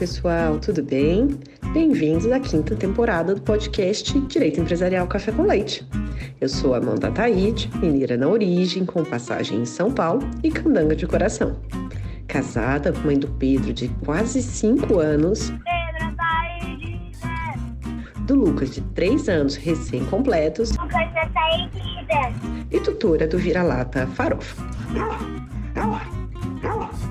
pessoal, tudo bem? Bem-vindos à quinta temporada do podcast Direito Empresarial Café com Leite. Eu sou Amanda Taide, mineira na origem, com passagem em São Paulo e candanga de coração. Casada, mãe do Pedro de quase 5 anos. Pedro Taide! Do Lucas de 3 anos recém-completos. Lucas Taide! E tutora do vira-lata Farofa.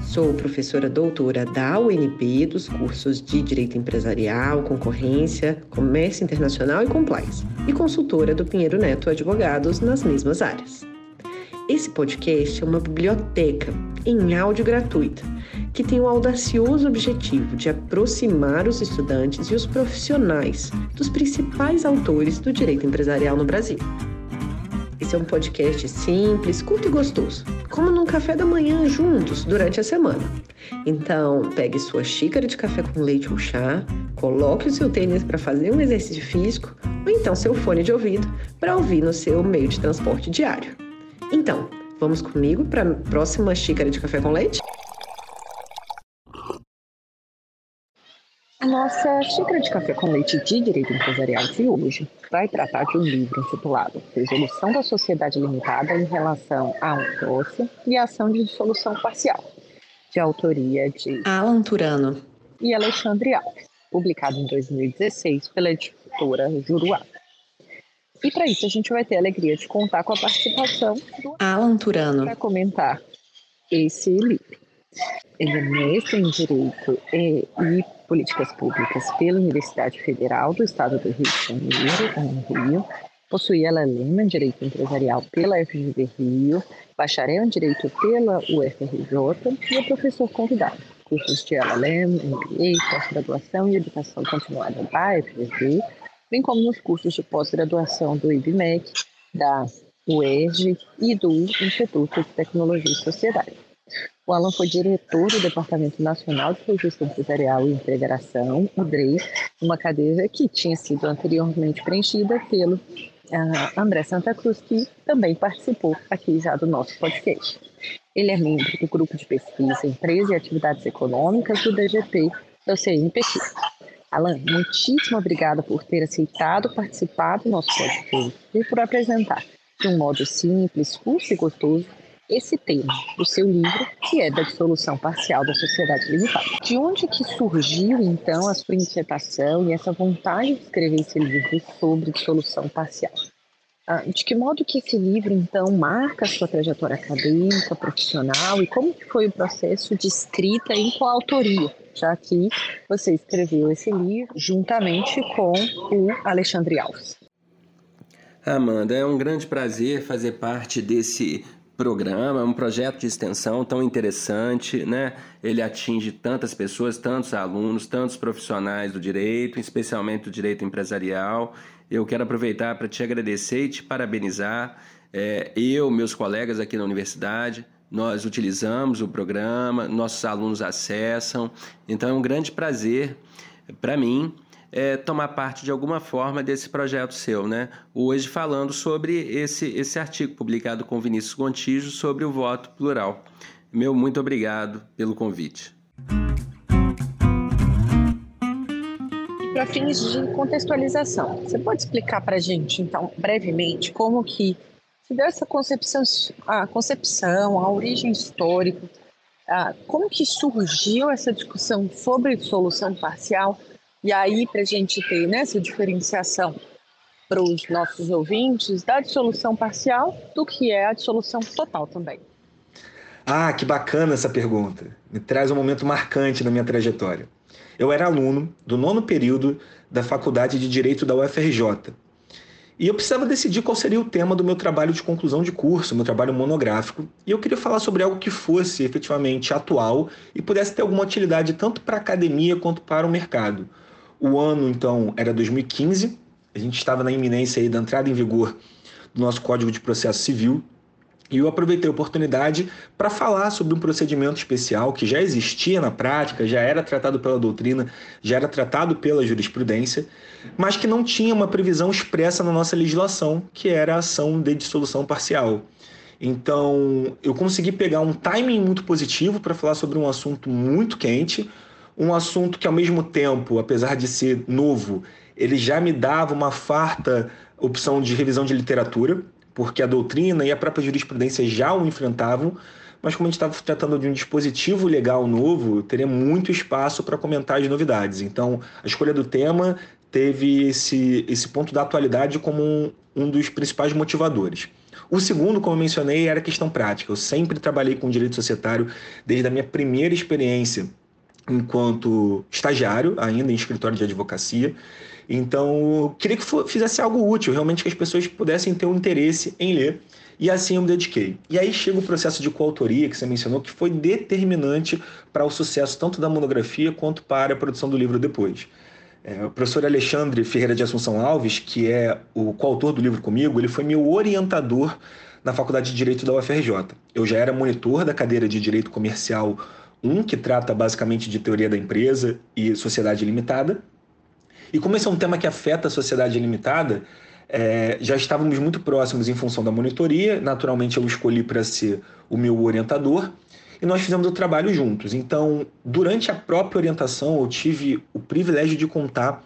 Sou professora doutora da UNB dos cursos de Direito Empresarial, Concorrência, Comércio Internacional e Compliance, e consultora do Pinheiro Neto Advogados nas mesmas áreas. Esse podcast é uma biblioteca em áudio gratuita que tem o audacioso objetivo de aproximar os estudantes e os profissionais dos principais autores do direito empresarial no Brasil. Esse é um podcast simples, curto e gostoso, como num café da manhã juntos durante a semana. Então, pegue sua xícara de café com leite ou chá, coloque o seu tênis para fazer um exercício físico ou então seu fone de ouvido para ouvir no seu meio de transporte diário. Então, vamos comigo para a próxima xícara de café com leite? Nossa xícara de café com leite de direito empresarial de hoje vai tratar de um livro intitulado Resolução da Sociedade Limitada em relação a um doce e ação de dissolução parcial, de autoria de Alan Turano e Alexandre Alves, publicado em 2016 pela editora Juruá. E para isso a gente vai ter a alegria de contar com a participação do Alan Turano para comentar esse livro. Ele é mestre em Direito e, e Políticas Públicas pela Universidade Federal do Estado do Rio de Janeiro, no Rio. Possui LLM em Direito Empresarial pela FGV Rio, bacharel em Direito pela UFRJ e é professor convidado. Cursos de LLM, MBA, pós-graduação e educação continuada da FGV, bem como nos cursos de pós-graduação do IBMEC, da UERJ e do Instituto de Tecnologia e Sociedade. O Alan foi diretor do Departamento Nacional de Registro Empresarial e Integração, o DREI, uma cadeira que tinha sido anteriormente preenchida pelo uh, André Santa Cruz, que também participou aqui já do nosso podcast. Ele é membro do grupo de pesquisa Empresas e Atividades Econômicas do DGP do CNPq. Alan, muitíssimo obrigada por ter aceitado participar do nosso podcast e por apresentar, de um modo simples, curto e gostoso, esse tema do seu livro, que é da dissolução parcial da sociedade limitada. De onde que surgiu, então, a sua inquietação e essa vontade de escrever esse livro sobre dissolução parcial? Ah, de que modo que esse livro, então, marca a sua trajetória acadêmica, profissional e como que foi o processo de escrita em coautoria, já que você escreveu esse livro juntamente com o Alexandre Alves. Amanda, é um grande prazer fazer parte desse programa, um projeto de extensão tão interessante, né? Ele atinge tantas pessoas, tantos alunos, tantos profissionais do direito, especialmente do direito empresarial. Eu quero aproveitar para te agradecer e te parabenizar. É, eu, meus colegas aqui na universidade, nós utilizamos o programa, nossos alunos acessam. Então é um grande prazer para mim é, tomar parte de alguma forma desse projeto seu, né? Hoje falando sobre esse, esse artigo publicado com Vinícius Gontijo sobre o voto plural. Meu muito obrigado pelo convite. Para fins de contextualização, você pode explicar para a gente, então, brevemente, como que se deu essa concepção, a concepção, a origem histórica, a, como que surgiu essa discussão sobre solução parcial e aí, para a gente ter né, essa diferenciação para os nossos ouvintes da dissolução parcial do que é a dissolução total também. Ah, que bacana essa pergunta. Me traz um momento marcante na minha trajetória. Eu era aluno do nono período da Faculdade de Direito da UFRJ. E eu precisava decidir qual seria o tema do meu trabalho de conclusão de curso, meu trabalho monográfico. E eu queria falar sobre algo que fosse efetivamente atual e pudesse ter alguma utilidade tanto para a academia quanto para o mercado. O ano, então, era 2015. A gente estava na iminência aí da entrada em vigor do nosso Código de Processo Civil. E eu aproveitei a oportunidade para falar sobre um procedimento especial que já existia na prática, já era tratado pela doutrina, já era tratado pela jurisprudência, mas que não tinha uma previsão expressa na nossa legislação, que era a ação de dissolução parcial. Então, eu consegui pegar um timing muito positivo para falar sobre um assunto muito quente, um assunto que, ao mesmo tempo, apesar de ser novo, ele já me dava uma farta opção de revisão de literatura, porque a doutrina e a própria jurisprudência já o enfrentavam, mas como a gente estava tratando de um dispositivo legal novo, teria muito espaço para comentar as novidades. Então, a escolha do tema teve esse, esse ponto da atualidade como um, um dos principais motivadores. O segundo, como eu mencionei, era a questão prática. Eu sempre trabalhei com direito societário desde a minha primeira experiência enquanto estagiário, ainda em escritório de advocacia. Então, queria que fizesse algo útil, realmente que as pessoas pudessem ter um interesse em ler. E assim eu me dediquei. E aí chega o processo de coautoria que você mencionou, que foi determinante para o sucesso tanto da monografia quanto para a produção do livro depois. É, o professor Alexandre Ferreira de Assunção Alves, que é o coautor do livro comigo, ele foi meu orientador na Faculdade de Direito da UFRJ. Eu já era monitor da cadeira de Direito Comercial 1, que trata basicamente de teoria da empresa e sociedade limitada. E como esse é um tema que afeta a sociedade limitada, é, já estávamos muito próximos em função da monitoria. Naturalmente, eu escolhi para ser o meu orientador e nós fizemos o trabalho juntos. Então, durante a própria orientação, eu tive o privilégio de contar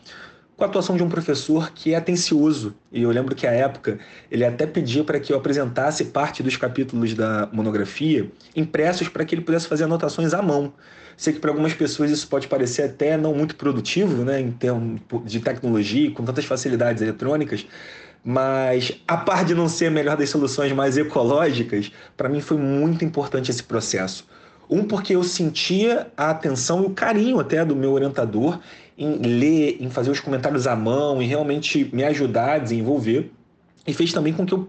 com a atuação de um professor que é atencioso. E eu lembro que à época ele até pedia para que eu apresentasse parte dos capítulos da monografia impressos para que ele pudesse fazer anotações à mão. Sei que para algumas pessoas isso pode parecer até não muito produtivo, né, em termos de tecnologia, com tantas facilidades eletrônicas, mas a par de não ser a melhor das soluções mais ecológicas, para mim foi muito importante esse processo. Um, porque eu sentia a atenção e o carinho até do meu orientador em ler, em fazer os comentários à mão, em realmente me ajudar a desenvolver. E fez também com que eu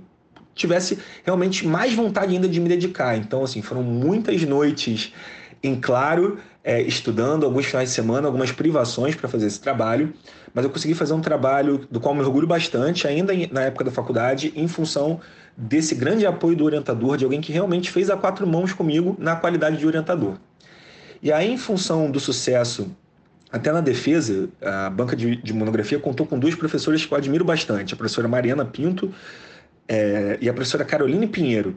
tivesse realmente mais vontade ainda de me dedicar. Então, assim, foram muitas noites em claro, é, estudando, alguns finais de semana, algumas privações para fazer esse trabalho, mas eu consegui fazer um trabalho do qual me orgulho bastante, ainda na época da faculdade, em função desse grande apoio do orientador, de alguém que realmente fez a quatro mãos comigo na qualidade de orientador. E aí, em função do sucesso, até na defesa, a banca de, de monografia contou com duas professoras que eu admiro bastante, a professora Mariana Pinto é, e a professora Caroline Pinheiro.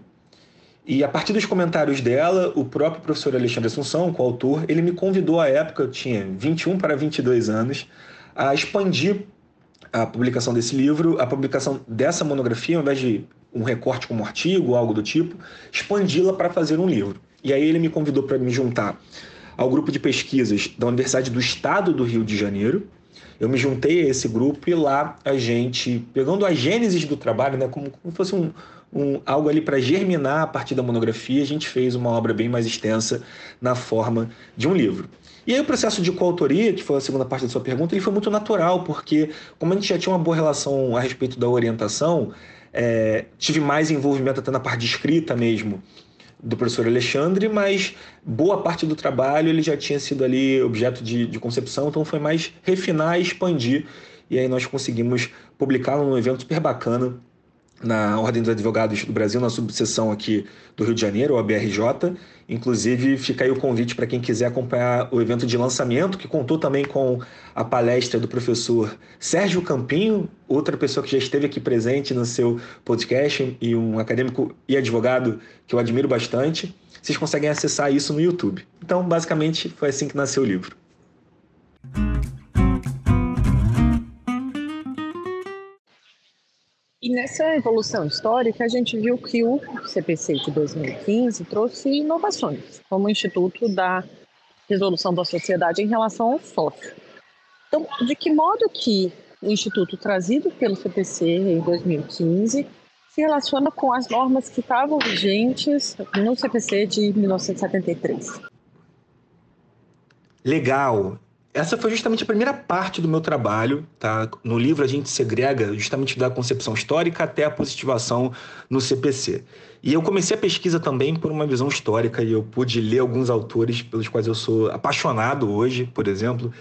E a partir dos comentários dela, o próprio professor Alexandre Assunção, o autor, ele me convidou à época, eu tinha 21 para 22 anos, a expandir a publicação desse livro, a publicação dessa monografia, ao invés de um recorte como artigo algo do tipo, expandi-la para fazer um livro. E aí ele me convidou para me juntar ao grupo de pesquisas da Universidade do Estado do Rio de Janeiro. Eu me juntei a esse grupo e lá a gente, pegando a gênesis do trabalho, né, como, como fosse um, um, algo ali para germinar a partir da monografia, a gente fez uma obra bem mais extensa na forma de um livro. E aí o processo de coautoria, que foi a segunda parte da sua pergunta, ele foi muito natural, porque como a gente já tinha uma boa relação a respeito da orientação, é, tive mais envolvimento até na parte de escrita mesmo do professor Alexandre, mas boa parte do trabalho ele já tinha sido ali objeto de, de concepção, então foi mais refinar e expandir. E aí nós conseguimos publicar num evento super bacana na Ordem dos Advogados do Brasil, na subseção aqui do Rio de Janeiro, o ABRJ. Inclusive, fica aí o convite para quem quiser acompanhar o evento de lançamento, que contou também com a palestra do professor Sérgio Campinho, outra pessoa que já esteve aqui presente no seu podcast e um acadêmico e advogado que eu admiro bastante. Vocês conseguem acessar isso no YouTube. Então, basicamente, foi assim que nasceu o livro. E nessa evolução histórica, a gente viu que o CPC de 2015 trouxe inovações, como o Instituto da Resolução da Sociedade em relação ao sócio. Então, de que modo que o Instituto trazido pelo CPC em 2015 se relaciona com as normas que estavam vigentes no CPC de 1973? Legal essa foi justamente a primeira parte do meu trabalho, tá? No livro a gente segrega justamente da concepção histórica até a positivação no CPC. E eu comecei a pesquisa também por uma visão histórica e eu pude ler alguns autores pelos quais eu sou apaixonado hoje, por exemplo,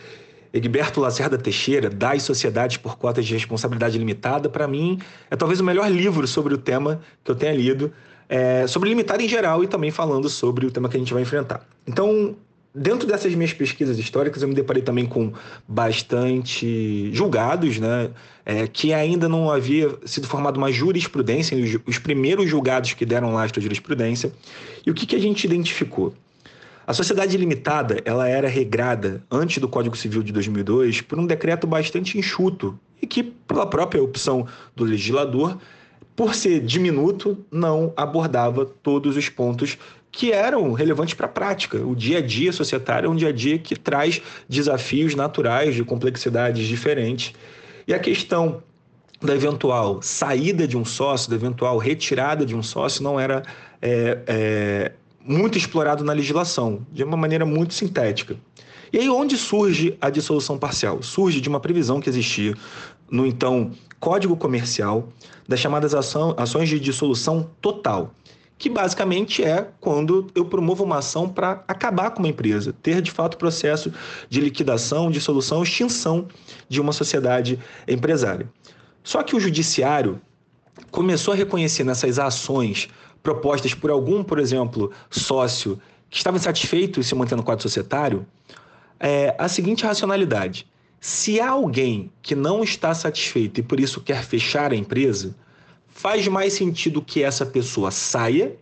Egberto Lacerda Teixeira, Das Sociedades por Cotas de Responsabilidade Limitada, para mim é talvez o melhor livro sobre o tema que eu tenha lido, é, sobre limitar em geral e também falando sobre o tema que a gente vai enfrentar. Então, Dentro dessas minhas pesquisas históricas, eu me deparei também com bastante julgados, né? É, que ainda não havia sido formada uma jurisprudência, os, os primeiros julgados que deram lastro à jurisprudência. E o que, que a gente identificou? A sociedade limitada ela era regrada antes do Código Civil de 2002 por um decreto bastante enxuto e que, pela própria opção do legislador, por ser diminuto, não abordava todos os pontos que eram relevantes para a prática. O dia a dia societário é um dia a dia que traz desafios naturais de complexidades diferentes. E a questão da eventual saída de um sócio, da eventual retirada de um sócio, não era é, é, muito explorado na legislação, de uma maneira muito sintética. E aí, onde surge a dissolução parcial? Surge de uma previsão que existia no então Código Comercial das chamadas ações de dissolução total, que basicamente é quando eu promovo uma ação para acabar com uma empresa, ter de fato processo de liquidação, dissolução, extinção de uma sociedade empresária. Só que o judiciário começou a reconhecer nessas ações propostas por algum, por exemplo, sócio que estava insatisfeito em se manter no quadro societário, é, a seguinte racionalidade. Se há alguém que não está satisfeito e por isso quer fechar a empresa, faz mais sentido que essa pessoa saia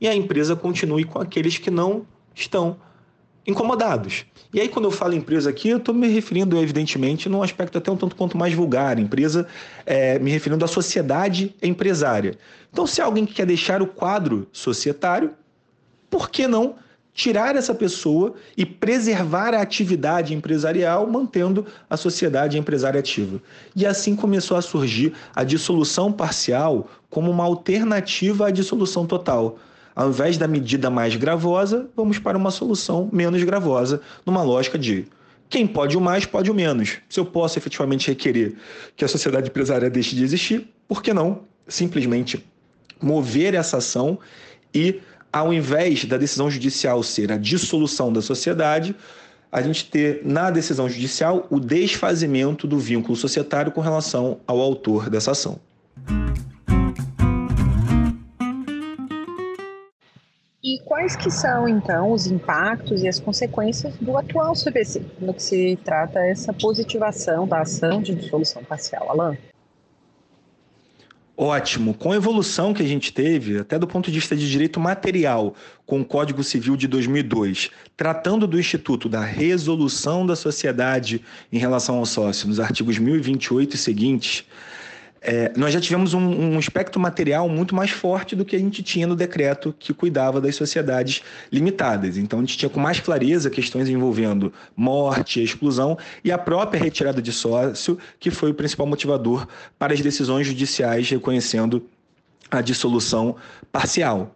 e a empresa continue com aqueles que não estão incomodados. E aí, quando eu falo empresa aqui, eu estou me referindo, evidentemente, num aspecto até um tanto quanto mais vulgar. Empresa, é, me referindo à sociedade empresária. Então, se alguém quer deixar o quadro societário, por que não tirar essa pessoa e preservar a atividade empresarial, mantendo a sociedade empresária ativa? E assim começou a surgir a dissolução parcial como uma alternativa à dissolução total ao invés da medida mais gravosa, vamos para uma solução menos gravosa, numa lógica de quem pode o mais, pode o menos. Se eu posso efetivamente requerer que a sociedade empresária deixe de existir, por que não simplesmente mover essa ação e, ao invés da decisão judicial ser a dissolução da sociedade, a gente ter na decisão judicial o desfazimento do vínculo societário com relação ao autor dessa ação. E quais que são, então, os impactos e as consequências do atual CVC, no que se trata essa positivação da ação de dissolução parcial? Alan? Ótimo. Com a evolução que a gente teve, até do ponto de vista de direito material, com o Código Civil de 2002, tratando do Instituto da Resolução da Sociedade em relação ao sócio, nos artigos 1028 e seguintes, é, nós já tivemos um, um espectro material muito mais forte do que a gente tinha no decreto que cuidava das sociedades limitadas. Então, a gente tinha com mais clareza questões envolvendo morte, exclusão e a própria retirada de sócio, que foi o principal motivador para as decisões judiciais reconhecendo a dissolução parcial.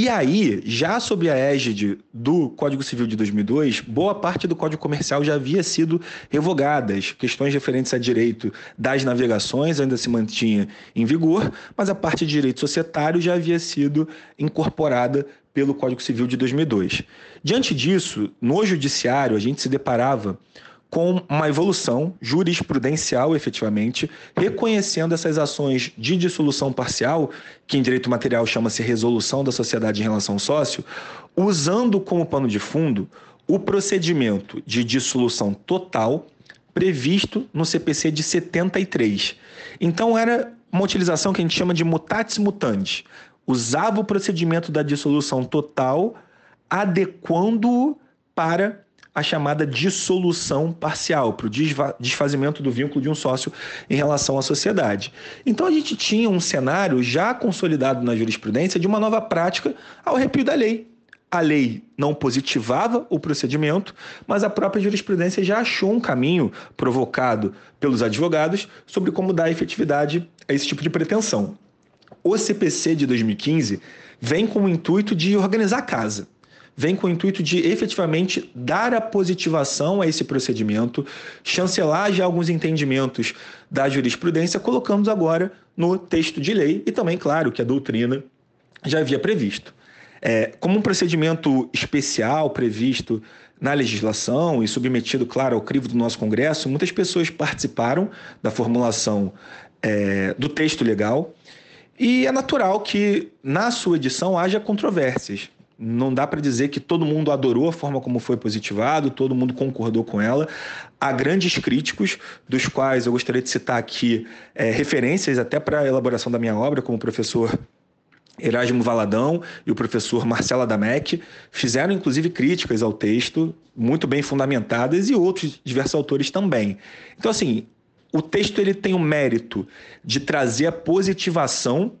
E aí, já sob a égide do Código Civil de 2002, boa parte do Código Comercial já havia sido revogada. As questões referentes a direito das navegações ainda se mantinha em vigor, mas a parte de direito societário já havia sido incorporada pelo Código Civil de 2002. Diante disso, no judiciário, a gente se deparava com uma evolução jurisprudencial, efetivamente, reconhecendo essas ações de dissolução parcial, que em direito material chama-se resolução da sociedade em relação ao sócio, usando como pano de fundo o procedimento de dissolução total previsto no CPC de 73. Então, era uma utilização que a gente chama de mutatis mutandis. Usava o procedimento da dissolução total, adequando-o para a chamada dissolução parcial, para o desfazimento do vínculo de um sócio em relação à sociedade. Então a gente tinha um cenário já consolidado na jurisprudência de uma nova prática ao arrepio da lei. A lei não positivava o procedimento, mas a própria jurisprudência já achou um caminho provocado pelos advogados sobre como dar efetividade a esse tipo de pretensão. O CPC de 2015 vem com o intuito de organizar a casa vem com o intuito de efetivamente dar a positivação a esse procedimento, chancelar já alguns entendimentos da jurisprudência, colocamos agora no texto de lei e também, claro, que a doutrina já havia previsto. É, como um procedimento especial previsto na legislação e submetido, claro, ao crivo do nosso Congresso, muitas pessoas participaram da formulação é, do texto legal e é natural que na sua edição haja controvérsias não dá para dizer que todo mundo adorou a forma como foi positivado, todo mundo concordou com ela. Há grandes críticos, dos quais eu gostaria de citar aqui é, referências até para a elaboração da minha obra, como o professor Erasmo Valadão e o professor Marcelo Adamec fizeram inclusive críticas ao texto, muito bem fundamentadas, e outros diversos autores também. Então, assim, o texto ele tem o mérito de trazer a positivação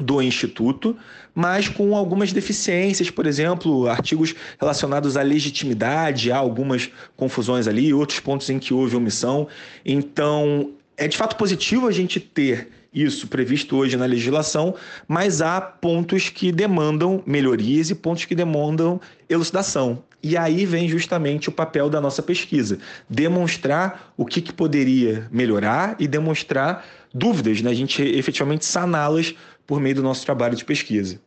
do Instituto, mas com algumas deficiências, por exemplo, artigos relacionados à legitimidade, há algumas confusões ali, outros pontos em que houve omissão. Então, é de fato positivo a gente ter isso previsto hoje na legislação, mas há pontos que demandam melhorias e pontos que demandam elucidação. E aí vem justamente o papel da nossa pesquisa: demonstrar o que, que poderia melhorar e demonstrar dúvidas, né? a gente efetivamente saná-las por meio do nosso trabalho de pesquisa.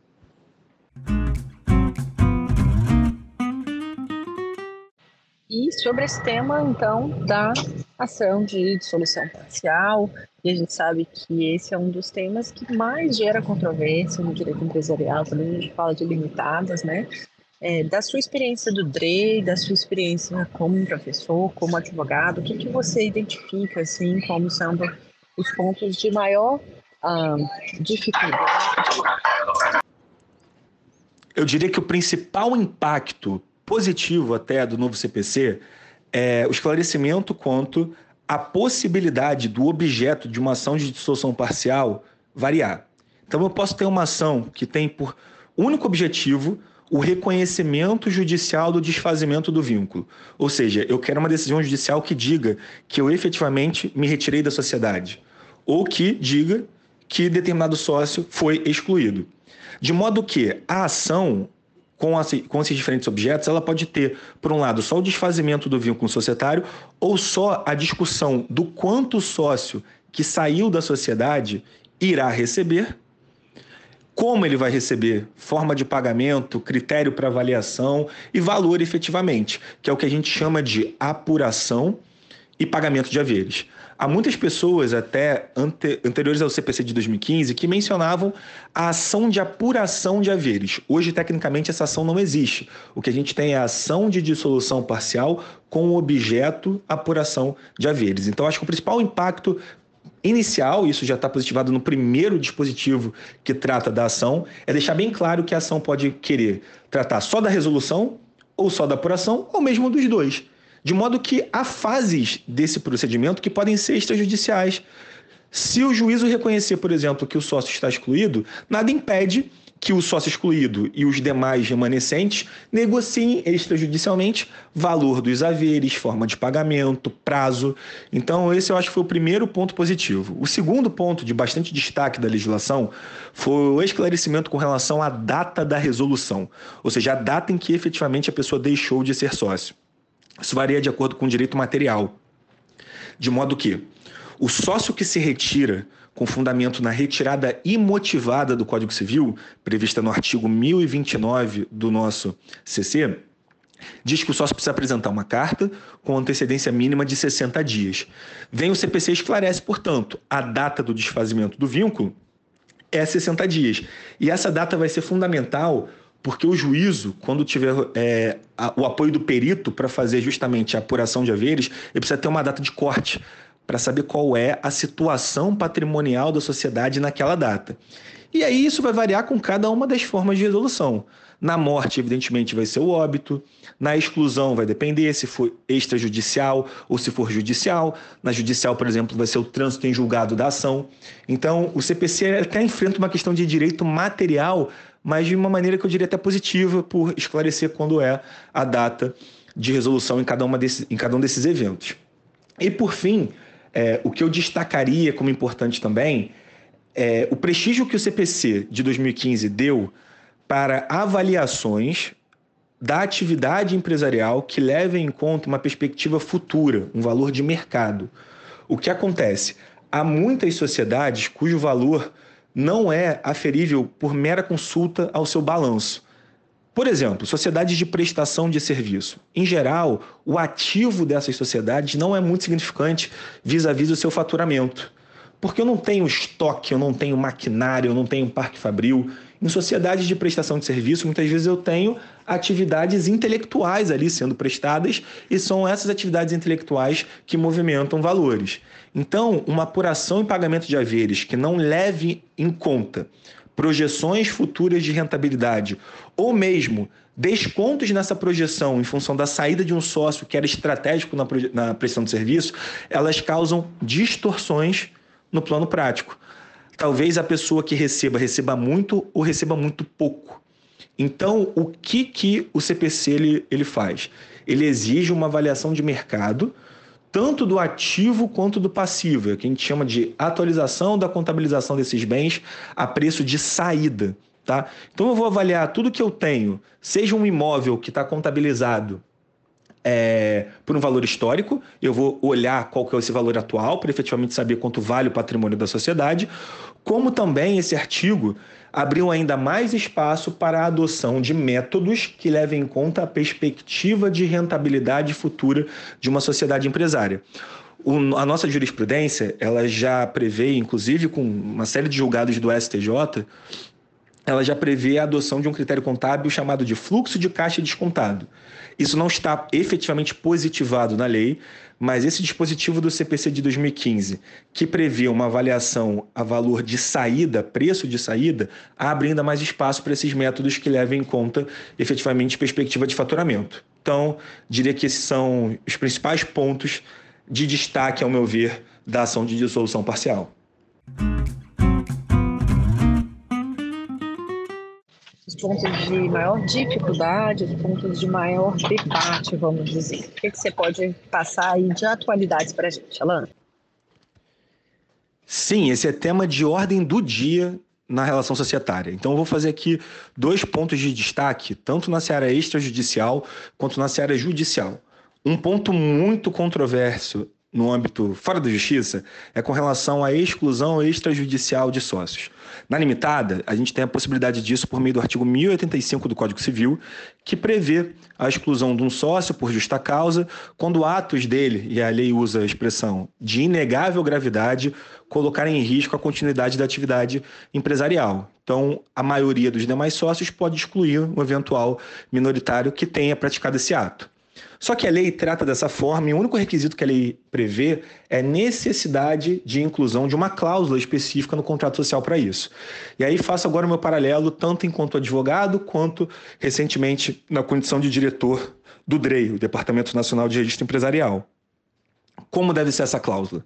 E sobre esse tema, então, da ação de dissolução parcial, e a gente sabe que esse é um dos temas que mais gera controvérsia no direito empresarial, quando a gente fala de limitadas, né? É, da sua experiência do DRE, da sua experiência como professor, como advogado, o que, que você identifica, assim, como sendo os pontos de maior ah, dificuldade? Eu diria que o principal impacto positivo até do novo CPC é o esclarecimento quanto à possibilidade do objeto de uma ação de dissolução parcial variar. Então eu posso ter uma ação que tem por único objetivo o reconhecimento judicial do desfazimento do vínculo. Ou seja, eu quero uma decisão judicial que diga que eu efetivamente me retirei da sociedade, ou que diga que determinado sócio foi excluído. De modo que a ação com, as, com esses diferentes objetos, ela pode ter, por um lado, só o desfazimento do vínculo societário ou só a discussão do quanto o sócio que saiu da sociedade irá receber, como ele vai receber, forma de pagamento, critério para avaliação e valor efetivamente, que é o que a gente chama de apuração e pagamento de haveres. Há muitas pessoas, até ante, anteriores ao CPC de 2015, que mencionavam a ação de apuração de haveres. Hoje, tecnicamente, essa ação não existe. O que a gente tem é a ação de dissolução parcial com o objeto apuração de haveres. Então, acho que o principal impacto inicial, isso já está positivado no primeiro dispositivo que trata da ação, é deixar bem claro que a ação pode querer tratar só da resolução, ou só da apuração, ou mesmo dos dois. De modo que há fases desse procedimento que podem ser extrajudiciais. Se o juízo reconhecer, por exemplo, que o sócio está excluído, nada impede que o sócio excluído e os demais remanescentes negociem extrajudicialmente valor dos haveres, forma de pagamento, prazo. Então, esse eu acho que foi o primeiro ponto positivo. O segundo ponto de bastante destaque da legislação foi o esclarecimento com relação à data da resolução, ou seja, a data em que efetivamente a pessoa deixou de ser sócio. Isso varia de acordo com o direito material. De modo que o sócio que se retira com fundamento na retirada imotivada do Código Civil, prevista no artigo 1029 do nosso CC, diz que o sócio precisa apresentar uma carta com antecedência mínima de 60 dias. Vem o CPC e esclarece, portanto, a data do desfazimento do vínculo é 60 dias. E essa data vai ser fundamental porque o juízo, quando tiver é, a, o apoio do perito para fazer justamente a apuração de haveres, ele precisa ter uma data de corte para saber qual é a situação patrimonial da sociedade naquela data. E aí isso vai variar com cada uma das formas de resolução. Na morte, evidentemente, vai ser o óbito. Na exclusão, vai depender se for extrajudicial ou se for judicial. Na judicial, por exemplo, vai ser o trânsito em julgado da ação. Então, o CPC até enfrenta uma questão de direito material mas de uma maneira que eu diria até positiva, por esclarecer quando é a data de resolução em cada, uma desses, em cada um desses eventos. E, por fim, é, o que eu destacaria como importante também é o prestígio que o CPC de 2015 deu para avaliações da atividade empresarial que levem em conta uma perspectiva futura, um valor de mercado. O que acontece? Há muitas sociedades cujo valor não é aferível por mera consulta ao seu balanço. Por exemplo, sociedades de prestação de serviço. Em geral, o ativo dessas sociedades não é muito significante vis-à-vis -vis o seu faturamento. Porque eu não tenho estoque, eu não tenho maquinário, eu não tenho parque fabril. Em sociedades de prestação de serviço, muitas vezes eu tenho atividades intelectuais ali sendo prestadas e são essas atividades intelectuais que movimentam valores. Então, uma apuração e pagamento de haveres que não leve em conta projeções futuras de rentabilidade, ou mesmo descontos nessa projeção em função da saída de um sócio que era estratégico na, na prestação de serviço, elas causam distorções no plano prático. Talvez a pessoa que receba receba muito ou receba muito pouco. Então, o que, que o CPC ele, ele faz? Ele exige uma avaliação de mercado tanto do ativo quanto do passivo, é o que a gente chama de atualização da contabilização desses bens a preço de saída. Tá? Então eu vou avaliar tudo que eu tenho, seja um imóvel que está contabilizado é, por um valor histórico, eu vou olhar qual que é esse valor atual para efetivamente saber quanto vale o patrimônio da sociedade, como também esse artigo abriu ainda mais espaço para a adoção de métodos que levem em conta a perspectiva de rentabilidade futura de uma sociedade empresária. O, a nossa jurisprudência, ela já prevê, inclusive com uma série de julgados do STJ, ela já prevê a adoção de um critério contábil chamado de fluxo de caixa descontado. Isso não está efetivamente positivado na lei, mas esse dispositivo do CPC de 2015, que prevê uma avaliação a valor de saída, preço de saída, abre ainda mais espaço para esses métodos que levem em conta efetivamente perspectiva de faturamento. Então, diria que esses são os principais pontos de destaque, ao meu ver, da ação de dissolução parcial. Pontos de maior dificuldade, os pontos de maior debate, vamos dizer. O que, que você pode passar aí de atualidades para a gente, Alana? Sim, esse é tema de ordem do dia na relação societária. Então, eu vou fazer aqui dois pontos de destaque, tanto na seara extrajudicial quanto na seara judicial. Um ponto muito controverso no âmbito fora da justiça é com relação à exclusão extrajudicial de sócios. Na limitada, a gente tem a possibilidade disso por meio do artigo 1085 do Código Civil, que prevê a exclusão de um sócio por justa causa quando atos dele, e a lei usa a expressão de inegável gravidade, colocarem em risco a continuidade da atividade empresarial. Então, a maioria dos demais sócios pode excluir um eventual minoritário que tenha praticado esse ato. Só que a lei trata dessa forma e o único requisito que a lei prevê é necessidade de inclusão de uma cláusula específica no contrato social para isso. E aí faço agora o meu paralelo, tanto enquanto advogado, quanto recentemente na condição de diretor do DREI, o Departamento Nacional de Registro Empresarial. Como deve ser essa cláusula?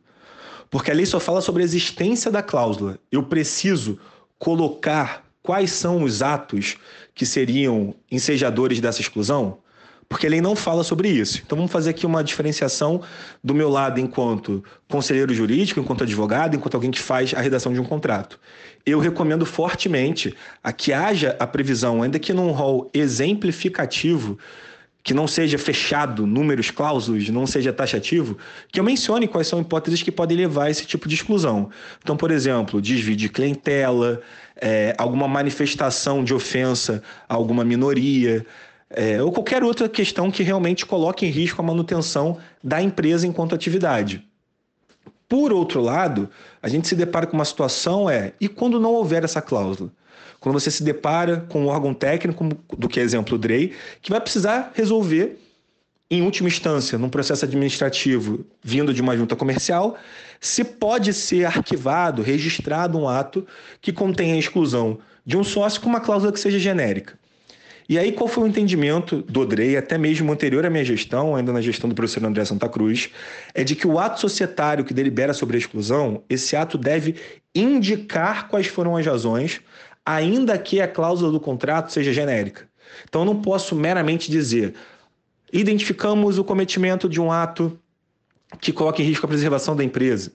Porque a lei só fala sobre a existência da cláusula. Eu preciso colocar quais são os atos que seriam ensejadores dessa exclusão? Porque a lei não fala sobre isso. Então vamos fazer aqui uma diferenciação do meu lado enquanto conselheiro jurídico, enquanto advogado, enquanto alguém que faz a redação de um contrato. Eu recomendo fortemente a que haja a previsão, ainda que num rol exemplificativo, que não seja fechado, números, cláusulas, não seja taxativo, que eu mencione quais são hipóteses que podem levar a esse tipo de exclusão. Então, por exemplo, desvio de clientela, é, alguma manifestação de ofensa a alguma minoria, é, ou qualquer outra questão que realmente coloque em risco a manutenção da empresa enquanto atividade. Por outro lado, a gente se depara com uma situação é, e quando não houver essa cláusula? Quando você se depara com um órgão técnico, do que é exemplo o DREI, que vai precisar resolver, em última instância, num processo administrativo vindo de uma junta comercial, se pode ser arquivado, registrado um ato que contenha a exclusão de um sócio com uma cláusula que seja genérica. E aí, qual foi o entendimento do DREI, até mesmo anterior à minha gestão, ainda na gestão do professor André Santa Cruz, é de que o ato societário que delibera sobre a exclusão, esse ato deve indicar quais foram as razões, ainda que a cláusula do contrato seja genérica. Então, eu não posso meramente dizer, identificamos o cometimento de um ato que coloca em risco a preservação da empresa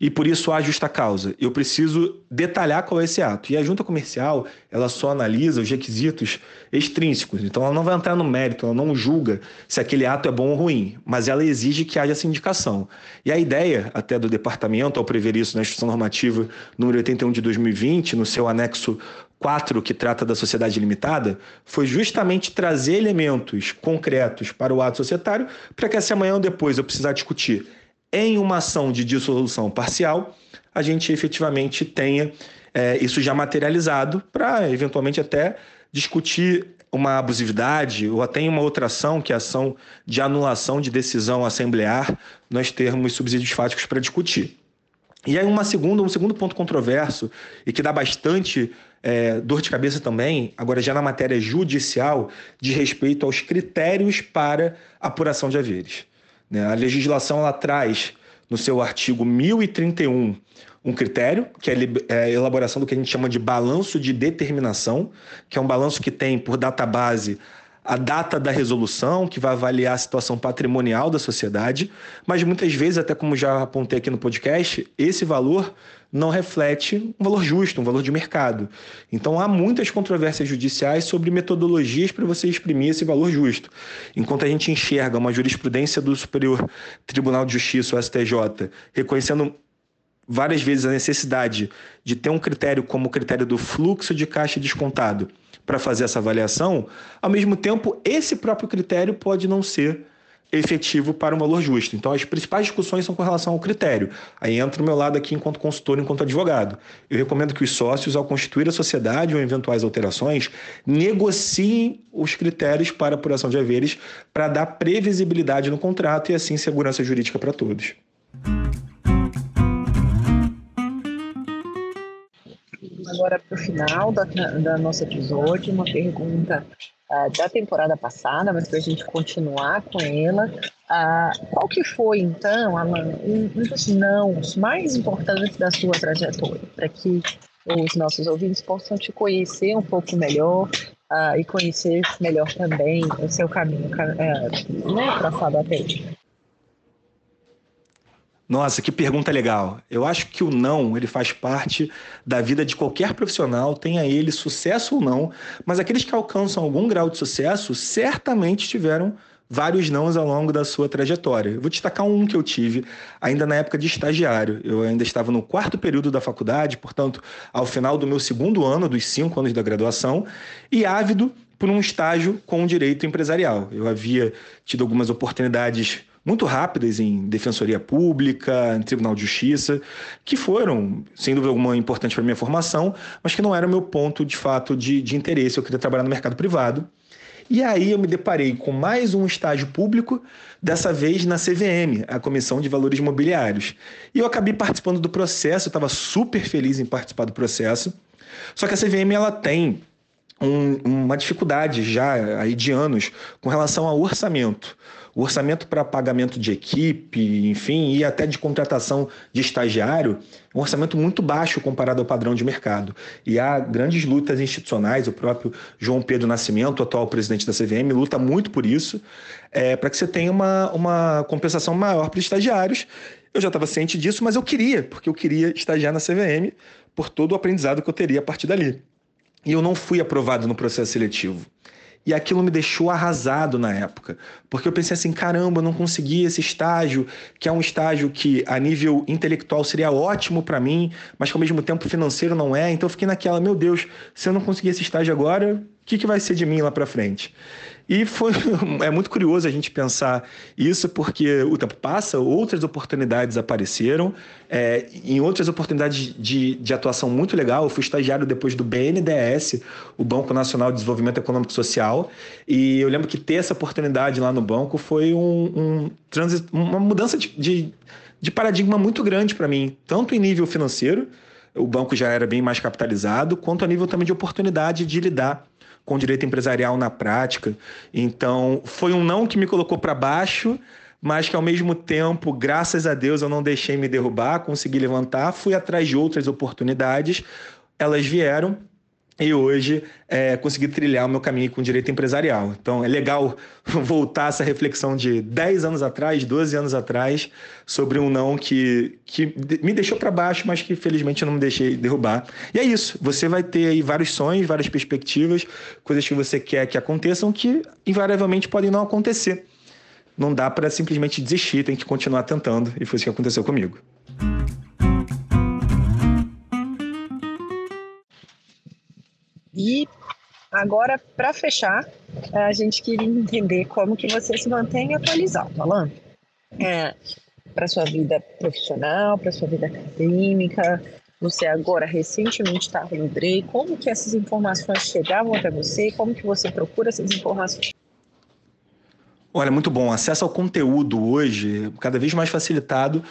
e por isso há justa causa. Eu preciso detalhar qual é esse ato. E a junta comercial, ela só analisa os requisitos extrínsecos. Então ela não vai entrar no mérito, ela não julga se aquele ato é bom ou ruim, mas ela exige que haja essa indicação. E a ideia até do departamento, ao prever isso na Instrução Normativa número 81 de 2020, no seu anexo 4, que trata da sociedade limitada, foi justamente trazer elementos concretos para o ato societário, para que se amanhã ou depois eu precisar discutir em uma ação de dissolução parcial, a gente efetivamente tenha é, isso já materializado para eventualmente até discutir uma abusividade ou até em uma outra ação, que é a ação de anulação de decisão assemblear, nós termos subsídios fáticos para discutir. E aí uma segunda, um segundo ponto controverso e que dá bastante é, dor de cabeça também, agora já na matéria judicial, de respeito aos critérios para apuração de haveres. Né? A legislação ela traz no seu artigo 1031 um critério, que é, é a elaboração do que a gente chama de balanço de determinação, que é um balanço que tem por database a data da resolução, que vai avaliar a situação patrimonial da sociedade, mas muitas vezes, até como já apontei aqui no podcast, esse valor não reflete um valor justo, um valor de mercado. Então há muitas controvérsias judiciais sobre metodologias para você exprimir esse valor justo. Enquanto a gente enxerga uma jurisprudência do Superior Tribunal de Justiça, o STJ, reconhecendo várias vezes a necessidade de ter um critério como o critério do fluxo de caixa descontado para fazer essa avaliação, ao mesmo tempo, esse próprio critério pode não ser efetivo para um valor justo. Então, as principais discussões são com relação ao critério. Aí entra o meu lado aqui enquanto consultor, enquanto advogado. Eu recomendo que os sócios, ao constituir a sociedade ou eventuais alterações, negociem os critérios para apuração de haveres para dar previsibilidade no contrato e, assim, segurança jurídica para todos. Agora para o final da, da nosso episódio, uma pergunta uh, da temporada passada, mas para a gente continuar com ela. Uh, qual que foi, então, Alan, um, um dos nãos mais importantes da sua trajetória, para que os nossos ouvintes possam te conhecer um pouco melhor uh, e conhecer melhor também o seu caminho uh, né, traçado até hoje? Nossa, que pergunta legal. Eu acho que o não, ele faz parte da vida de qualquer profissional, tenha ele sucesso ou não, mas aqueles que alcançam algum grau de sucesso certamente tiveram vários nãos ao longo da sua trajetória. Eu vou destacar um que eu tive ainda na época de estagiário. Eu ainda estava no quarto período da faculdade, portanto, ao final do meu segundo ano, dos cinco anos da graduação, e ávido por um estágio com direito empresarial. Eu havia tido algumas oportunidades muito rápidas em defensoria pública, em tribunal de justiça, que foram, sem dúvida alguma, importantes para minha formação, mas que não era o meu ponto de fato de, de interesse. Eu queria trabalhar no mercado privado. E aí eu me deparei com mais um estágio público, dessa vez na CVM, a Comissão de Valores Imobiliários. E eu acabei participando do processo, estava super feliz em participar do processo. Só que a CVM ela tem um, uma dificuldade já aí de anos com relação ao orçamento. O orçamento para pagamento de equipe, enfim, e até de contratação de estagiário, um orçamento muito baixo comparado ao padrão de mercado. E há grandes lutas institucionais, o próprio João Pedro Nascimento, atual presidente da CVM, luta muito por isso, é, para que você tenha uma, uma compensação maior para os estagiários. Eu já estava ciente disso, mas eu queria, porque eu queria estagiar na CVM por todo o aprendizado que eu teria a partir dali. E eu não fui aprovado no processo seletivo. E aquilo me deixou arrasado na época, porque eu pensei assim: caramba, eu não consegui esse estágio, que é um estágio que a nível intelectual seria ótimo para mim, mas que ao mesmo tempo financeiro não é. Então eu fiquei naquela: meu Deus, se eu não conseguir esse estágio agora, o que, que vai ser de mim lá para frente? E foi é muito curioso a gente pensar isso, porque o tempo passa, outras oportunidades apareceram, é, em outras oportunidades de, de atuação muito legal. Eu fui estagiário depois do BNDES, o Banco Nacional de Desenvolvimento Econômico e Social, e eu lembro que ter essa oportunidade lá no banco foi um, um uma mudança de, de, de paradigma muito grande para mim, tanto em nível financeiro, o banco já era bem mais capitalizado, quanto a nível também de oportunidade de lidar com direito empresarial na prática. Então, foi um não que me colocou para baixo, mas que ao mesmo tempo, graças a Deus, eu não deixei me derrubar, consegui levantar, fui atrás de outras oportunidades, elas vieram e hoje é, consegui trilhar o meu caminho com direito empresarial. Então é legal voltar essa reflexão de 10 anos atrás, 12 anos atrás, sobre um não que, que me deixou para baixo, mas que felizmente eu não me deixei derrubar. E é isso, você vai ter aí vários sonhos, várias perspectivas, coisas que você quer que aconteçam que invariavelmente podem não acontecer. Não dá para simplesmente desistir, tem que continuar tentando, e foi isso que aconteceu comigo. E agora, para fechar, a gente queria entender como que você se mantém atualizado, Alan. É, para sua vida profissional, para sua vida acadêmica, você agora recentemente estava no DREI, como que essas informações chegavam até você, como que você procura essas informações? Olha, muito bom. Acesso ao conteúdo hoje, cada vez mais facilitado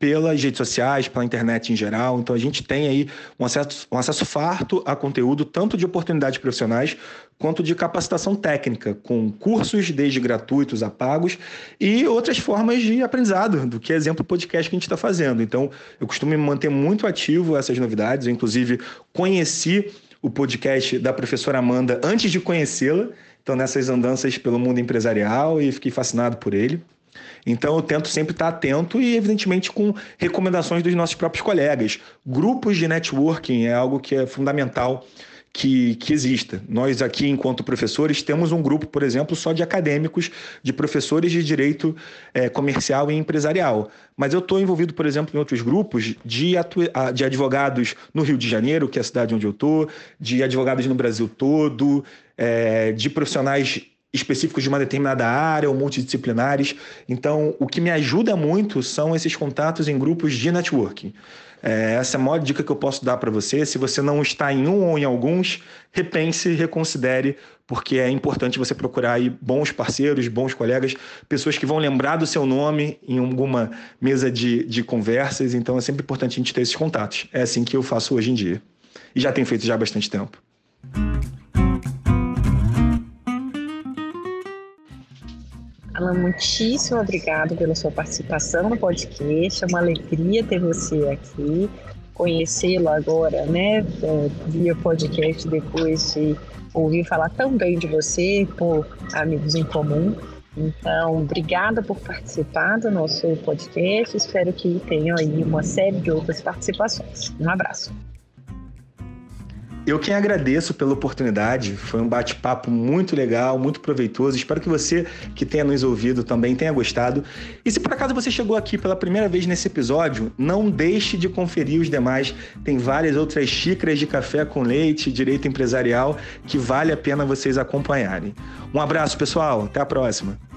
pelas redes sociais, pela internet em geral. Então a gente tem aí um acesso, um acesso farto a conteúdo, tanto de oportunidades profissionais quanto de capacitação técnica, com cursos desde gratuitos a pagos e outras formas de aprendizado, do que exemplo o podcast que a gente está fazendo. Então eu costumo me manter muito ativo essas novidades. Eu, inclusive, conheci o podcast da professora Amanda antes de conhecê-la. Então, nessas andanças pelo mundo empresarial e fiquei fascinado por ele. Então eu tento sempre estar atento e, evidentemente, com recomendações dos nossos próprios colegas. Grupos de networking é algo que é fundamental que, que exista. Nós aqui, enquanto professores, temos um grupo, por exemplo, só de acadêmicos, de professores de direito é, comercial e empresarial. Mas eu estou envolvido, por exemplo, em outros grupos de, de advogados no Rio de Janeiro, que é a cidade onde eu estou, de advogados no Brasil todo, é, de profissionais específicos de uma determinada área ou multidisciplinares. Então, o que me ajuda muito são esses contatos em grupos de networking. É, essa é a maior dica que eu posso dar para você. Se você não está em um ou em alguns, repense, reconsidere, porque é importante você procurar aí bons parceiros, bons colegas, pessoas que vão lembrar do seu nome em alguma mesa de, de conversas. Então é sempre importante a gente ter esses contatos. É assim que eu faço hoje em dia. E já tenho feito já há bastante tempo. Alan, muitíssimo obrigado pela sua participação no podcast. É uma alegria ter você aqui, conhecê-lo agora, né, é, via podcast, depois de ouvir falar tão bem de você por amigos em comum. Então, obrigada por participar do nosso podcast. Espero que tenham aí uma série de outras participações. Um abraço. Eu quem agradeço pela oportunidade, foi um bate-papo muito legal, muito proveitoso. Espero que você que tenha nos ouvido também tenha gostado. E se por acaso você chegou aqui pela primeira vez nesse episódio, não deixe de conferir os demais. Tem várias outras xícaras de café com leite, direito empresarial, que vale a pena vocês acompanharem. Um abraço, pessoal. Até a próxima.